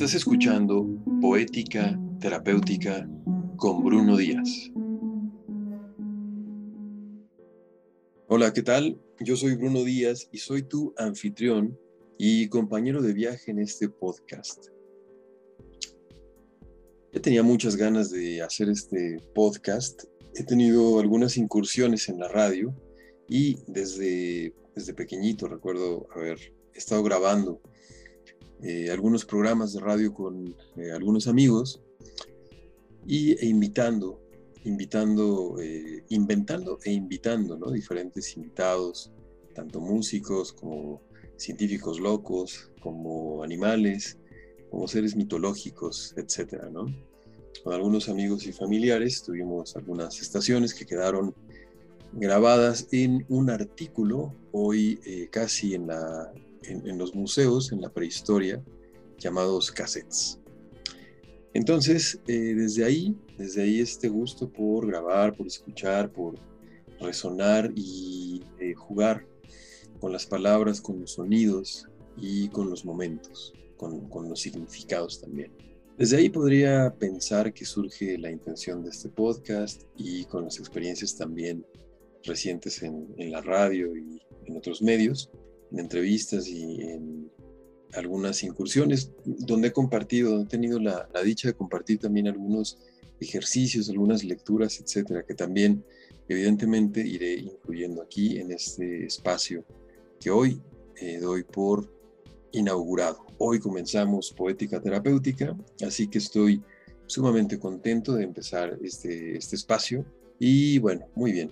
Estás escuchando Poética Terapéutica con Bruno Díaz. Hola, ¿qué tal? Yo soy Bruno Díaz y soy tu anfitrión y compañero de viaje en este podcast. Ya tenía muchas ganas de hacer este podcast. He tenido algunas incursiones en la radio y desde, desde pequeñito recuerdo haber estado grabando eh, algunos programas de radio con eh, algunos amigos y, e invitando, invitando, eh, inventando e invitando ¿no? diferentes invitados, tanto músicos como científicos locos, como animales, como seres mitológicos, etcétera, ¿no? Con algunos amigos y familiares tuvimos algunas estaciones que quedaron grabadas en un artículo, hoy casi en la, en, los museos, en la prehistoria, llamados cassettes. Entonces, eh, desde ahí, desde ahí este gusto por grabar, por escuchar, por resonar y eh, jugar con las palabras, con los sonidos y con los momentos, con, los significados también. Desde ahí podría pensar que surge la intención de este podcast y con las experiencias también recientes en la radio y en otros medios, en entrevistas y en algunas incursiones donde he compartido, he tenido la, dicha de compartir también algunos ejercicios, algunas lecturas, etcétera, que también evidentemente iré incluyendo aquí en este espacio que hoy eh, doy por inaugurado. Hoy comenzamos Poética Terapéutica, así que estoy sumamente contento de empezar este, este espacio. Y bueno, muy bien.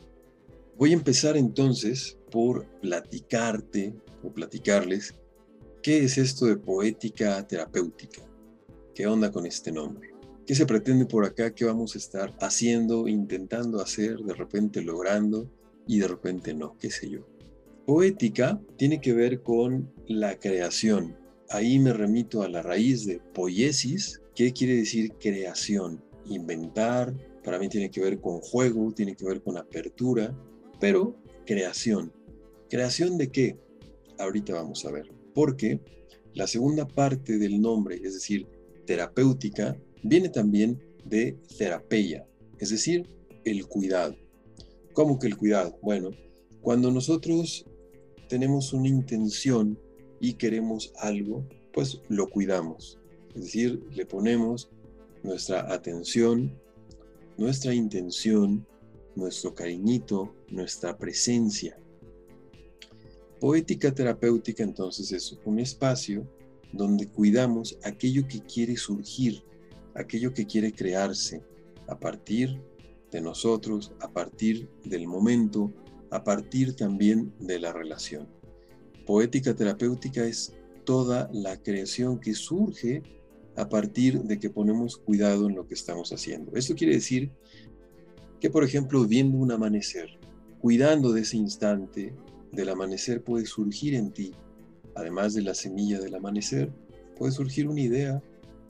Voy a empezar entonces por platicarte o platicarles qué es esto de poética terapéutica. ¿Qué onda con este nombre? ¿Qué se pretende por acá? ¿Qué vamos a estar haciendo, intentando hacer, de repente logrando y de repente no? ¿Qué sé yo? Poética tiene que ver con la creación. Ahí me remito a la raíz de poiesis, ¿Qué quiere decir creación, inventar. Para mí tiene que ver con juego, tiene que ver con apertura, pero creación. ¿Creación de qué? Ahorita vamos a ver. Porque la segunda parte del nombre, es decir, terapéutica, viene también de terapeia, es decir, el cuidado. ¿Cómo que el cuidado? Bueno, cuando nosotros tenemos una intención y queremos algo, pues lo cuidamos. Es decir, le ponemos nuestra atención, nuestra intención, nuestro cariñito, nuestra presencia. Poética terapéutica entonces es un espacio donde cuidamos aquello que quiere surgir, aquello que quiere crearse a partir de nosotros, a partir del momento, a partir también de la relación. Poética terapéutica es toda la creación que surge a partir de que ponemos cuidado en lo que estamos haciendo. Esto quiere decir que, por ejemplo, viendo un amanecer, cuidando de ese instante del amanecer puede surgir en ti, además de la semilla del amanecer, puede surgir una idea,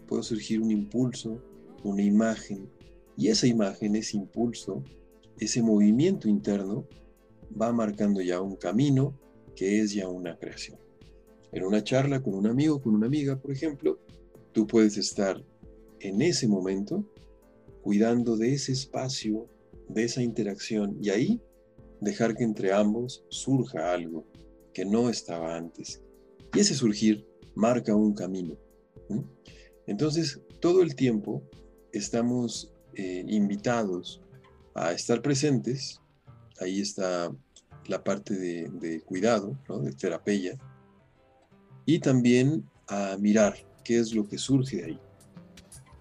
puede surgir un impulso, una imagen, y esa imagen, ese impulso, ese movimiento interno va marcando ya un camino que es ya una creación. En una charla con un amigo, con una amiga, por ejemplo, tú puedes estar en ese momento cuidando de ese espacio, de esa interacción y ahí dejar que entre ambos surja algo que no estaba antes. Y ese surgir marca un camino. Entonces, todo el tiempo estamos eh, invitados a estar presentes. Ahí está la parte de, cuidado, de terapia. Y también a mirar qué es lo que surge de ahí.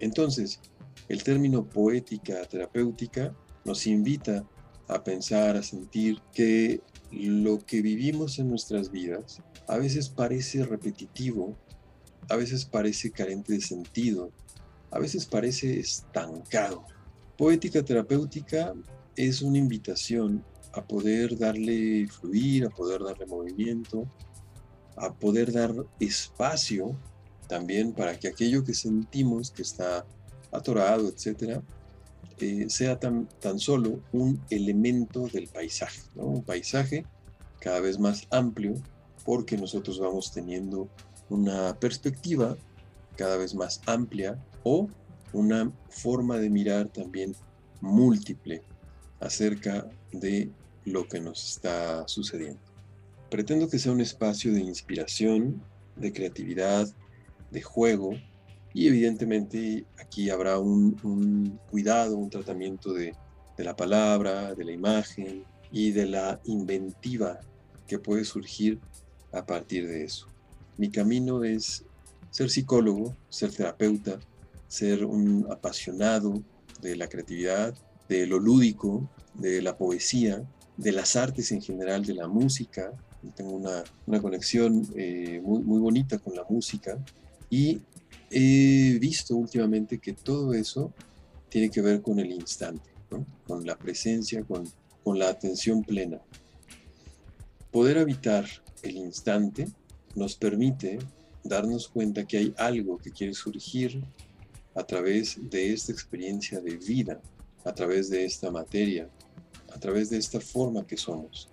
Entonces, el término poética terapéutica nos invita a pensar, a sentir que lo que vivimos en nuestras vidas a veces parece repetitivo, a veces parece carente de sentido, a veces parece estancado. Poética terapéutica es una invitación a poder darle fluir, a poder darle movimiento, a poder dar espacio también para que aquello que sentimos que está atorado, etcétera, sea tan, tan solo un elemento del paisaje, un paisaje cada vez más amplio porque nosotros vamos teniendo una perspectiva cada vez más amplia o una forma de mirar también múltiple acerca de lo que nos está sucediendo. Pretendo que sea un espacio de inspiración, de creatividad, de juego y evidentemente aquí habrá un, cuidado, un tratamiento de, de la palabra, de la imagen y de la inventiva que puede surgir a partir de eso. Mi camino es ser psicólogo, ser terapeuta, ser un apasionado de la creatividad, de lo lúdico, de la poesía, de las artes en general, de la música. Tengo una, conexión eh, muy, muy bonita con la música y he visto últimamente que todo eso tiene que ver con el instante, con la presencia, con, con la atención plena. Poder habitar el instante nos permite darnos cuenta que hay algo que quiere surgir a través de esta experiencia de vida, a través de esta materia, a través de esta forma que somos.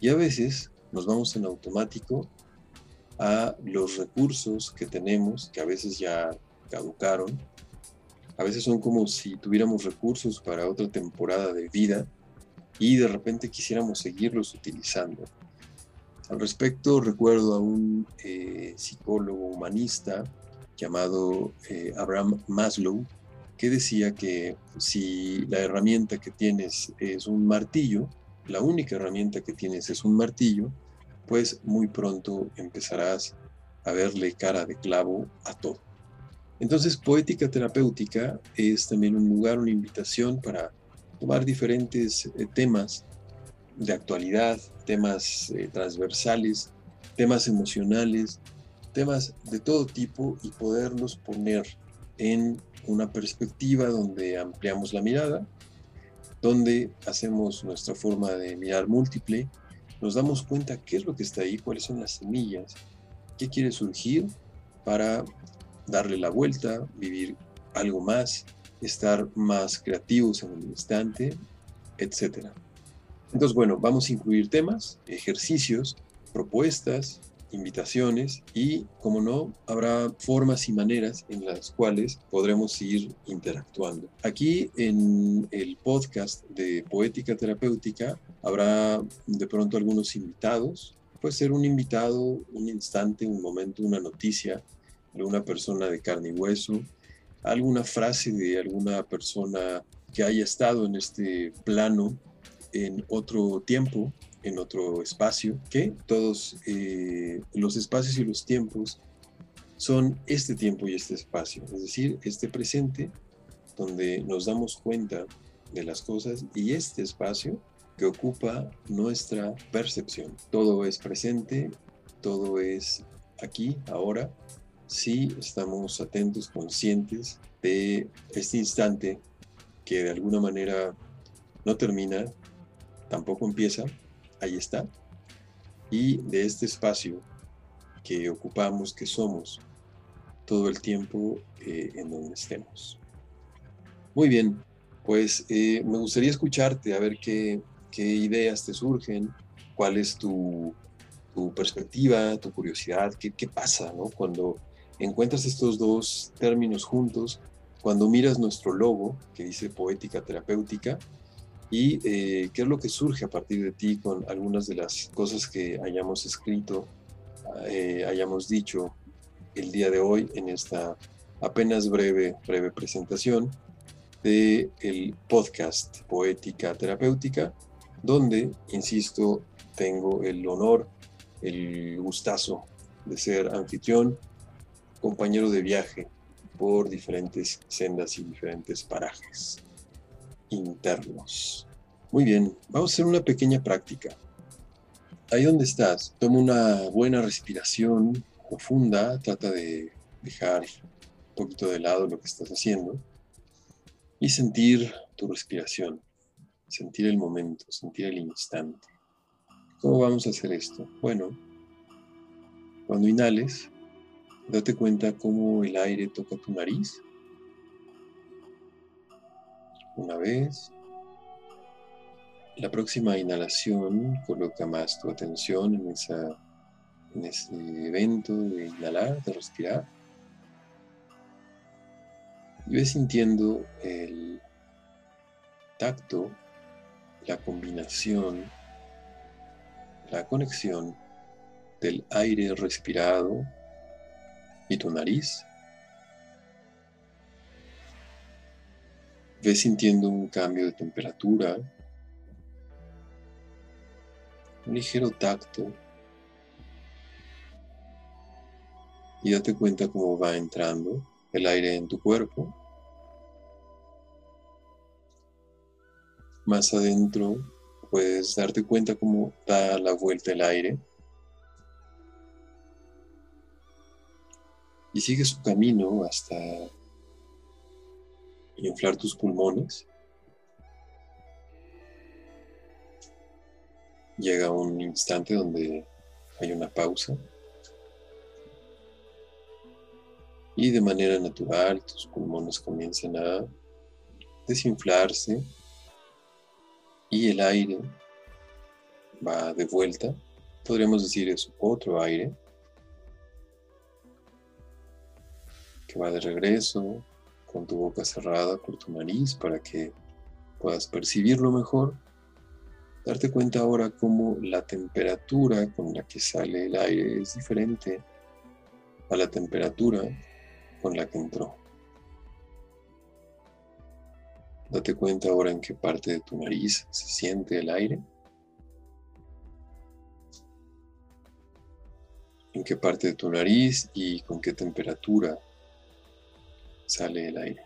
Y a veces nos vamos en automático a los recursos que tenemos, que a veces ya caducaron. A veces son como si tuviéramos recursos para otra temporada de vida y de repente quisiéramos seguirlos utilizando. Al respecto, recuerdo a un eh, psicólogo humanista llamado eh, Abraham Maslow, que decía que si la herramienta que tienes es un martillo, la única herramienta que tienes es un martillo, pues muy pronto empezarás a verle cara de clavo a todo. Entonces, poética terapéutica es también un lugar, una invitación para tomar diferentes eh, temas de actualidad, temas eh, transversales, temas emocionales, temas de todo tipo y poderlos poner en una perspectiva donde ampliamos la mirada, donde hacemos nuestra forma de mirar múltiple, nos damos cuenta qué es lo que está ahí, cuáles son las semillas, qué quiere surgir para darle la vuelta, vivir algo más, estar más creativos en el instante, etcétera. Entonces, bueno, vamos a incluir temas, ejercicios, propuestas, invitaciones y, como no, habrá formas y maneras en las cuales podremos ir interactuando. Aquí en el podcast de Poética Terapéutica habrá de pronto algunos invitados. Puede ser un invitado, un instante, un momento, una noticia, alguna persona de carne y hueso, alguna frase de alguna persona que haya estado en este plano en otro tiempo, en otro espacio, que todos eh, los espacios y los tiempos son este tiempo y este espacio, es decir, este presente donde nos damos cuenta de las cosas y este espacio que ocupa nuestra percepción. Todo es presente, todo es aquí, ahora, si estamos atentos, conscientes de este instante que de alguna manera no termina, tampoco empieza, ahí está. Y de este espacio que ocupamos, que somos, todo el tiempo eh, en donde estemos. Muy bien, pues eh, me gustaría escucharte, a ver qué, ideas te surgen, cuál es tu, perspectiva, tu curiosidad, qué, qué pasa ¿no? cuando encuentras estos dos términos juntos, cuando miras nuestro logo que dice poética terapéutica y eh, qué es lo que surge a partir de ti con algunas de las cosas que hayamos escrito, eh, hayamos dicho el día de hoy en esta apenas breve, breve presentación de el podcast Poética Terapéutica, donde, insisto, tengo el honor, el gustazo de ser anfitrión, compañero de viaje por diferentes sendas y diferentes parajes internos. Muy bien, vamos a hacer una pequeña práctica. Ahí donde estás, toma una buena respiración profunda, trata de dejar un poquito de lado lo que estás haciendo y sentir tu respiración, sentir el momento, sentir el instante. ¿Cómo vamos a hacer esto? Bueno, cuando inhales, date cuenta cómo el aire toca tu nariz una vez. La próxima inhalación, coloca más tu atención en, esa, ese evento de inhalar, de respirar. y ves sintiendo el tacto, la combinación, la conexión del aire respirado y tu nariz. Ves sintiendo un cambio de temperatura, un ligero tacto. Y date cuenta cómo va entrando el aire en tu cuerpo. Más adentro puedes darte cuenta cómo da la vuelta el aire. Y sigue su camino hasta inflar tus pulmones. Llega un instante donde hay una pausa. Y de manera natural tus pulmones comienzan a desinflarse y el aire va de vuelta. Podríamos decir es otro aire que va de regreso con tu boca cerrada por tu nariz para que puedas percibirlo mejor. Darte cuenta ahora cómo la temperatura con la que sale el aire es diferente a la temperatura con la que entró. Date cuenta ahora en qué parte de tu nariz se siente el aire. En qué parte de tu nariz y con qué temperatura sale el aire.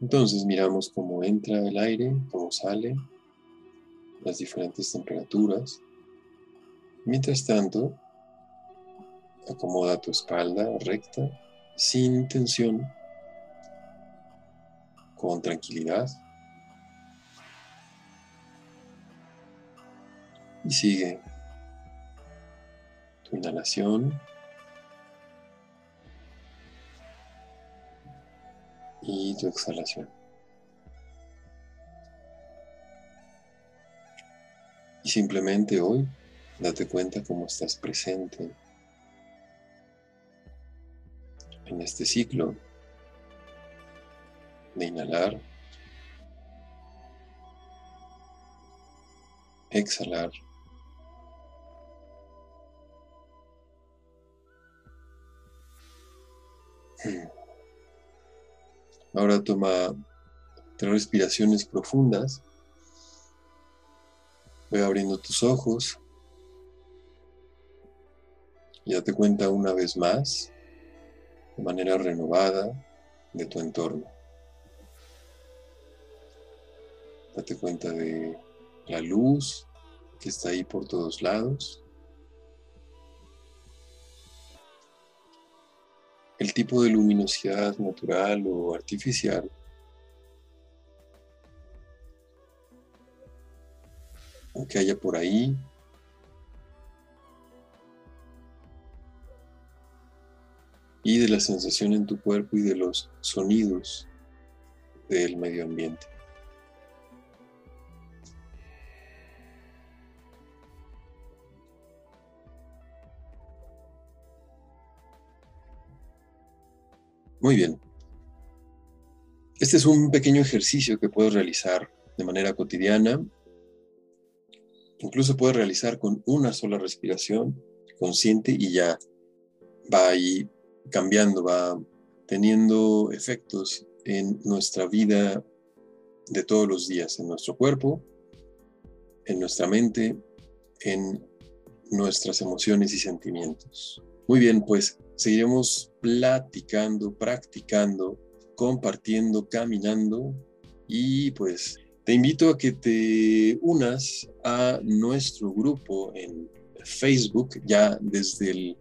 Entonces miramos cómo entra el aire, cómo sale, las diferentes temperaturas. Mientras tanto, acomoda tu espalda recta, sin tensión, con tranquilidad. Y sigue inhalación y tu exhalación. Y simplemente hoy date cuenta cómo estás presente en este ciclo de inhalar, exhalar Ahora toma tres respiraciones profundas. Voy abriendo tus ojos. Y date cuenta una vez más, de manera renovada, de tu entorno. Date cuenta de la luz que está ahí por todos lados. El tipo de luminosidad natural o artificial que haya por ahí. Y de la sensación en tu cuerpo y de los sonidos del medio ambiente. Muy bien. Este es un pequeño ejercicio que puedes realizar de manera cotidiana. Incluso puedes realizar con una sola respiración consciente y ya va ahí cambiando, va teniendo efectos en nuestra vida de todos los días, en nuestro cuerpo, en nuestra mente, en nuestras emociones y sentimientos. Muy bien, pues seguiremos platicando, practicando, compartiendo, caminando y pues te invito a que te unas a nuestro grupo en Facebook. Ya desde el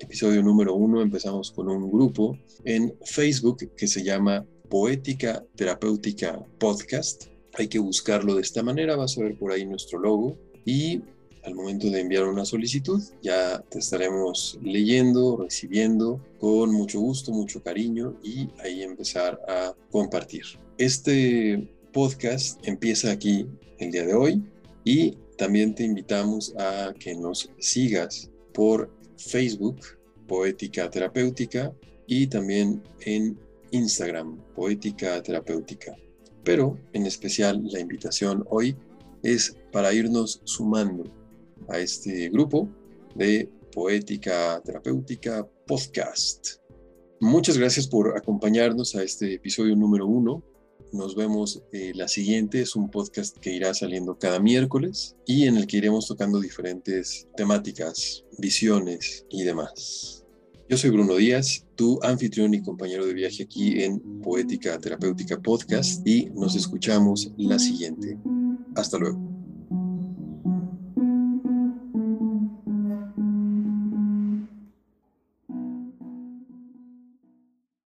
episodio número uno empezamos con un grupo en Facebook que se llama Poética Terapéutica Podcast. Hay que buscarlo de esta manera, vas a ver por ahí nuestro logo y al momento de enviar una solicitud, ya te estaremos leyendo, recibiendo con mucho gusto, mucho cariño y ahí empezar a compartir. Este podcast empieza aquí el día de hoy y también te invitamos a que nos sigas por Facebook, Poética Terapéutica, y también en Instagram, Poética Terapéutica. Pero en especial la invitación hoy es para irnos sumando a este grupo de Poética Terapéutica Podcast. Muchas gracias por acompañarnos a este episodio número uno. Nos vemos eh, la siguiente. Es un podcast que irá saliendo cada miércoles y en el que iremos tocando diferentes temáticas, visiones y demás. Yo soy Bruno Díaz, tu anfitrión y compañero de viaje aquí en Poética Terapéutica Podcast y nos escuchamos la siguiente. Hasta luego.